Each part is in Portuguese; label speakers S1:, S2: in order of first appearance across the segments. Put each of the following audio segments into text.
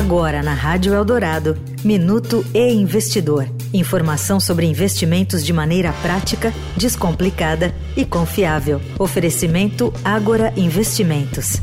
S1: Agora na Rádio Eldorado, Minuto e Investidor. Informação sobre investimentos de maneira prática, descomplicada e confiável. Oferecimento Agora Investimentos.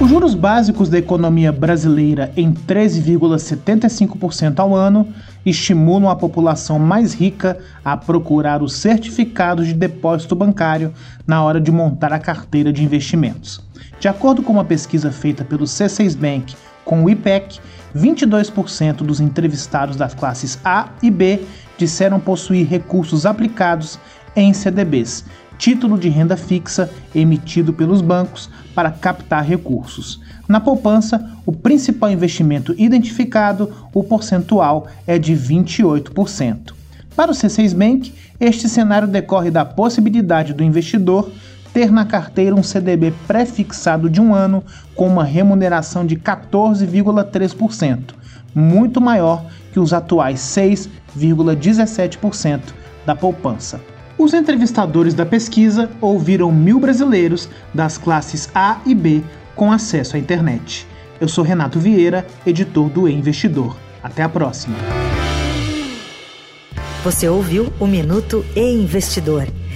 S2: Os juros básicos da economia brasileira em 13,75% ao ano estimulam a população mais rica a procurar os certificados de depósito bancário na hora de montar a carteira de investimentos. De acordo com uma pesquisa feita pelo C6 Bank com o IPEC, 22% dos entrevistados das classes A e B disseram possuir recursos aplicados em CDBs, título de renda fixa emitido pelos bancos para captar recursos. Na poupança, o principal investimento identificado, o percentual é de 28%. Para o C6 Bank, este cenário decorre da possibilidade do investidor ter na carteira um CDB pré-fixado de um ano com uma remuneração de 14,3%, muito maior que os atuais 6,17% da poupança. Os entrevistadores da pesquisa ouviram mil brasileiros das classes A e B com acesso à internet. Eu sou Renato Vieira, editor do e Investidor. Até a próxima.
S1: Você ouviu o Minuto e Investidor.